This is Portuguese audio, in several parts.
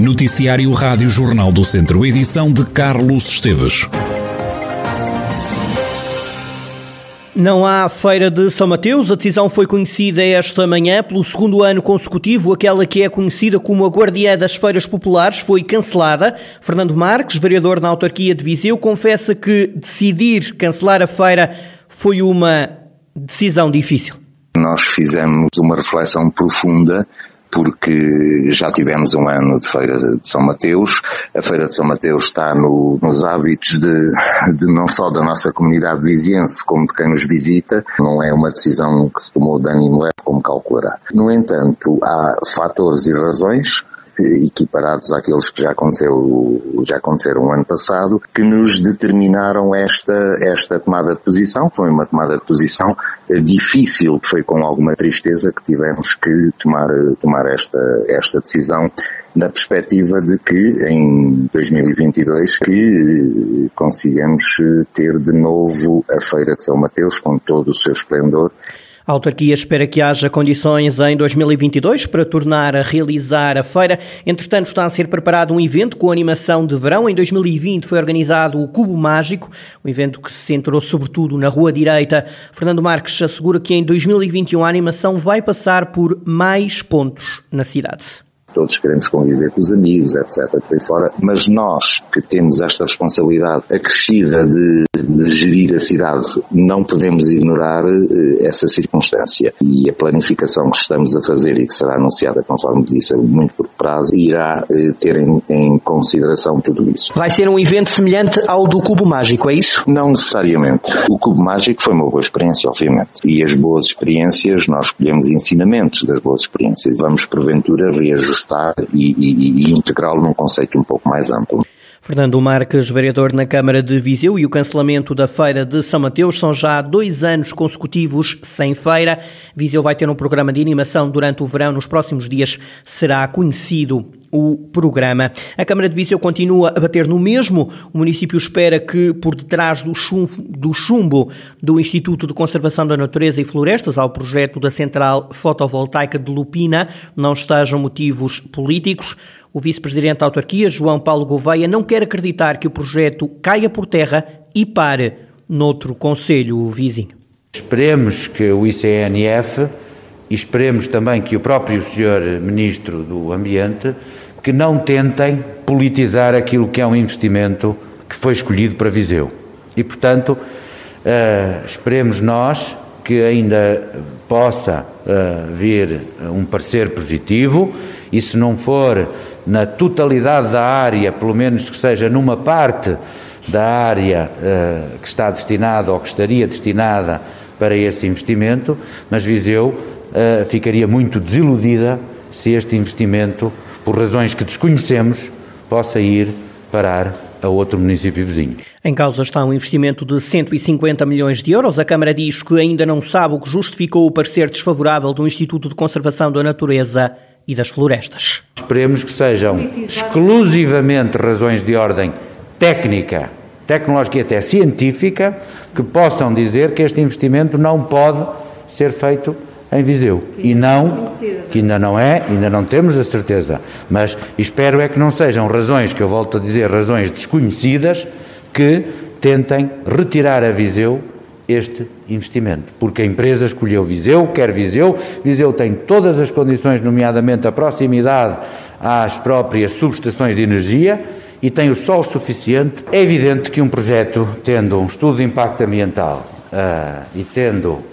Noticiário Rádio Jornal do Centro, edição de Carlos Esteves. Não há feira de São Mateus. A decisão foi conhecida esta manhã pelo segundo ano consecutivo. Aquela que é conhecida como a Guardiã das Feiras Populares foi cancelada. Fernando Marques, vereador na autarquia de Viseu, confessa que decidir cancelar a feira foi uma decisão difícil. Nós fizemos uma reflexão profunda porque já tivemos um ano de Feira de São Mateus. A Feira de São Mateus está no, nos hábitos de, de, não só da nossa comunidade viziense, como de quem nos visita. Não é uma decisão que se tomou de ânimo leve, como calculará. No entanto, há fatores e razões equiparados àqueles que já aconteceu, já aconteceram o ano passado, que nos determinaram esta, esta tomada de posição. Foi uma tomada de posição eh, difícil, foi com alguma tristeza que tivemos que tomar, tomar esta, esta decisão na perspectiva de que em 2022 que eh, consigamos eh, ter de novo a Feira de São Mateus com todo o seu esplendor a autarquia espera que haja condições em 2022 para tornar a realizar a feira. Entretanto, está a ser preparado um evento com animação de verão. Em 2020 foi organizado o Cubo Mágico, um evento que se centrou sobretudo na Rua Direita. Fernando Marques assegura que em 2021 a animação vai passar por mais pontos na cidade todos queremos conviver com os amigos, etc. Por aí fora, mas nós que temos esta responsabilidade acrescida de, de gerir a cidade, não podemos ignorar uh, essa circunstância. E a planificação que estamos a fazer e que será anunciada, conforme disse, a muito por prazo, irá uh, ter em, em, consideração tudo isso. Vai ser um evento semelhante ao do Cubo Mágico, é isso? Não necessariamente. O Cubo Mágico foi uma boa experiência, obviamente. E as boas experiências, nós escolhemos ensinamentos das boas experiências. Vamos, porventura, reajustar ajustar e, e, e integrá-lo num conceito um pouco mais amplo. Fernando Marques, vereador na Câmara de Viseu, e o cancelamento da Feira de São Mateus são já dois anos consecutivos sem feira. Viseu vai ter um programa de animação durante o verão. Nos próximos dias será conhecido o programa. A Câmara de Viseu continua a bater no mesmo. O município espera que, por detrás do chumbo, do chumbo do Instituto de Conservação da Natureza e Florestas ao projeto da Central Fotovoltaica de Lupina, não estejam motivos políticos. O vice-presidente da autarquia, João Paulo Gouveia, não quer acreditar que o projeto caia por terra e pare noutro conselho vizinho. Esperemos que o ICNF e esperemos também que o próprio senhor Ministro do Ambiente que não tentem politizar aquilo que é um investimento que foi escolhido para Viseu. E, portanto, uh, esperemos nós que ainda possa uh, vir um parecer positivo e, se não for na totalidade da área, pelo menos que seja numa parte da área que está destinada ou que estaria destinada para esse investimento, mas Viseu ficaria muito desiludida se este investimento, por razões que desconhecemos, possa ir parar a outro município vizinho. Em causa está um investimento de 150 milhões de euros. A Câmara diz que ainda não sabe o que justificou o parecer desfavorável do Instituto de Conservação da Natureza e das Florestas. Esperemos que sejam exclusivamente razões de ordem técnica tecnológica e até científica que possam dizer que este investimento não pode ser feito em Viseu. E não, que ainda não é, ainda não temos a certeza, mas espero é que não sejam razões, que eu volto a dizer, razões desconhecidas, que tentem retirar a Viseu este investimento, porque a empresa escolheu Viseu, quer Viseu, Viseu tem todas as condições, nomeadamente a proximidade às próprias subestações de energia, e tem o sol suficiente, é evidente que um projeto, tendo um estudo de impacto ambiental uh, e tendo uh,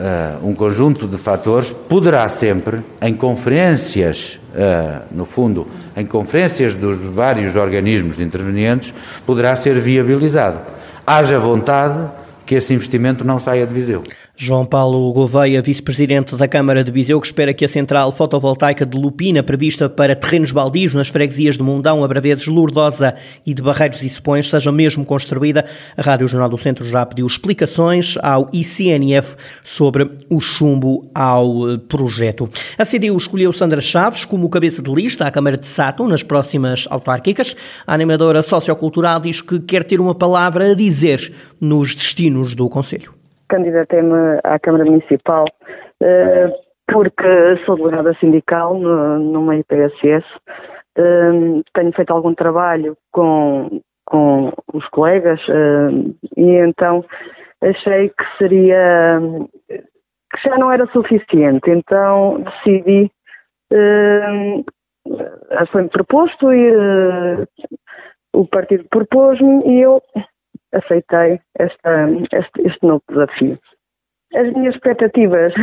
um conjunto de fatores, poderá sempre, em conferências, uh, no fundo, em conferências dos vários organismos intervenientes, poderá ser viabilizado. Haja vontade que esse investimento não saia de Viseu. João Paulo Gouveia, vice-presidente da Câmara de Viseu, que espera que a central fotovoltaica de Lupina, prevista para terrenos baldios nas freguesias de Mundão, Abraveses, Lourdosa e de Barreiros e Sepões, seja mesmo construída. A Rádio Jornal do Centro já pediu explicações ao ICNF sobre o chumbo ao eh, projeto. A CDU escolheu Sandra Chaves como cabeça de lista à Câmara de Sátão nas próximas autárquicas. A animadora sociocultural diz que quer ter uma palavra a dizer nos destinos do Conselho candidatei-me à Câmara Municipal uh, porque sou delegada sindical numa IPSS uh, tenho feito algum trabalho com, com os colegas uh, e então achei que seria que já não era suficiente, então decidi uh, foi-me proposto e uh, o partido propôs-me e eu aceitei esta, este, este novo desafio. As minhas expectativas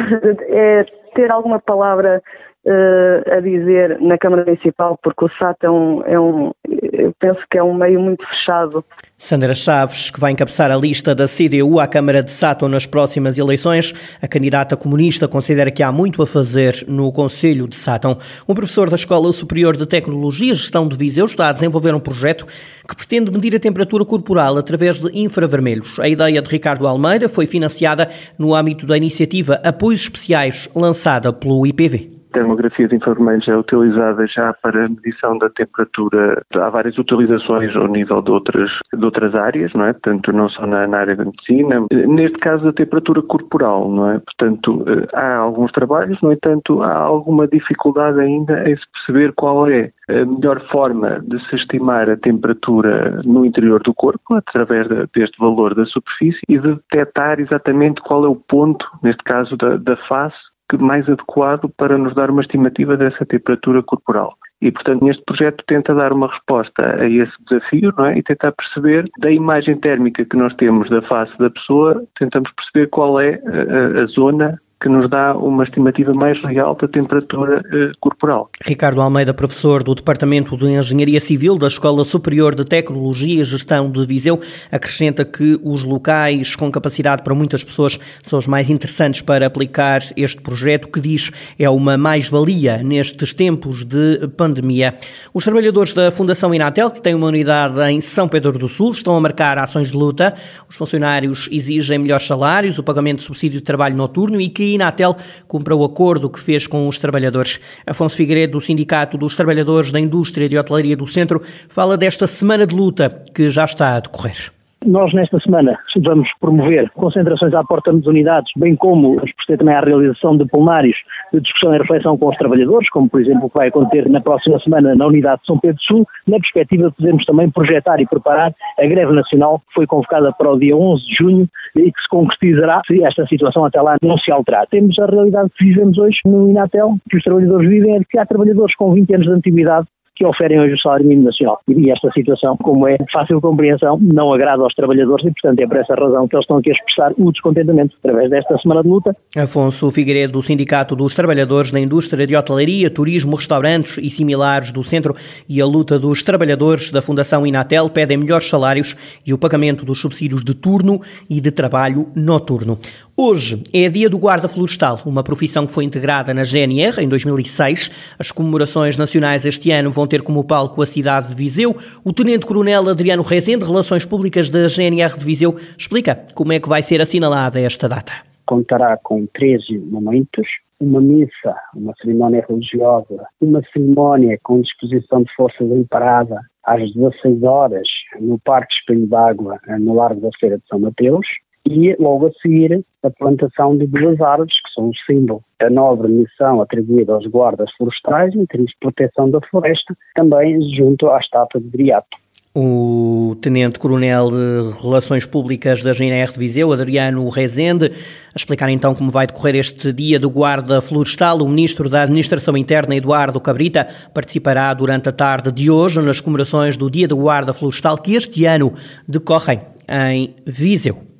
é ter alguma palavra uh, a dizer na Câmara Municipal, porque o SAT é um, é um, eu penso que é um meio muito fechado. Sandra Chaves, que vai encabeçar a lista da CDU à Câmara de Sátão nas próximas eleições, a candidata comunista considera que há muito a fazer no Conselho de Sátão. Um professor da Escola Superior de Tecnologia e Gestão de Viseu está a desenvolver um projeto que pretende medir a temperatura corporal através de infravermelhos. A ideia de Ricardo Almeida foi financiada no âmbito da iniciativa Apoios Especiais, lançada pelo IPV termografia de infravermelhos é utilizada já para medição da temperatura. Há várias utilizações ao nível de outras, de outras áreas, não é? Portanto, não só na, na área da medicina. Neste caso, a temperatura corporal, não é? Portanto, eh, há alguns trabalhos, no entanto, há alguma dificuldade ainda em se perceber qual é a melhor forma de se estimar a temperatura no interior do corpo, através deste valor da superfície, e de detectar exatamente qual é o ponto, neste caso da, da face, mais adequado para nos dar uma estimativa dessa temperatura corporal. E, portanto, neste projeto tenta dar uma resposta a esse desafio não é? e tentar perceber da imagem térmica que nós temos da face da pessoa, tentamos perceber qual é a, a zona que nos dá uma estimativa mais real da temperatura eh, corporal. Ricardo Almeida, professor do Departamento de Engenharia Civil da Escola Superior de Tecnologia e Gestão de Viseu, acrescenta que os locais com capacidade para muitas pessoas são os mais interessantes para aplicar este projeto, que diz é uma mais-valia nestes tempos de pandemia. Os trabalhadores da Fundação Inatel, que tem uma unidade em São Pedro do Sul, estão a marcar ações de luta. Os funcionários exigem melhores salários, o pagamento de subsídio de trabalho noturno e que Inatel cumpra o acordo que fez com os trabalhadores. Afonso Figueiredo, do Sindicato dos Trabalhadores da Indústria de Hotelaria do Centro, fala desta semana de luta que já está a decorrer. Nós, nesta semana, vamos promover concentrações à porta das unidades, bem como vamos proceder também à realização de plenários de discussão e reflexão com os trabalhadores, como, por exemplo, o que vai acontecer na próxima semana na unidade de São Pedro Sul, na perspectiva de podermos também projetar e preparar a greve nacional que foi convocada para o dia 11 de junho e que se concretizará se esta situação até lá não se alterar. Temos a realidade que vivemos hoje no Inatel, que os trabalhadores vivem, é que há trabalhadores com 20 anos de antiguidade que oferem hoje o salário mínimo nacional. E esta situação, como é fácil compreensão, não agrada aos trabalhadores e, portanto, é por essa razão que eles estão aqui a expressar o descontentamento através desta semana de luta. Afonso Figueiredo, do Sindicato dos Trabalhadores da Indústria de Hotelaria, Turismo, Restaurantes e similares do Centro e a luta dos trabalhadores da Fundação Inatel pedem melhores salários e o pagamento dos subsídios de turno e de trabalho noturno. Hoje é dia do guarda florestal, uma profissão que foi integrada na GNR em 2006. As comemorações nacionais este ano vão ter como palco a cidade de Viseu. O Tenente-Coronel Adriano Rezende, Relações Públicas da GNR de Viseu, explica como é que vai ser assinalada esta data. Contará com 13 momentos, uma missa, uma cerimónia religiosa, uma cerimónia com disposição de forças em parada às 16 horas no Parque Espelho d'Água, no Largo da Feira de São Mateus, e logo a seguir a plantação de duas árvores, que são o símbolo da nobre missão atribuída aos guardas florestais em termos de proteção da floresta, também junto à estátua de Viriato. O Tenente-Coronel de Relações Públicas da GNR de Viseu, Adriano Rezende, a explicar então como vai decorrer este dia do Guarda Florestal. O Ministro da Administração Interna, Eduardo Cabrita, participará durante a tarde de hoje nas comemorações do Dia do Guarda Florestal, que este ano decorrem em Viseu.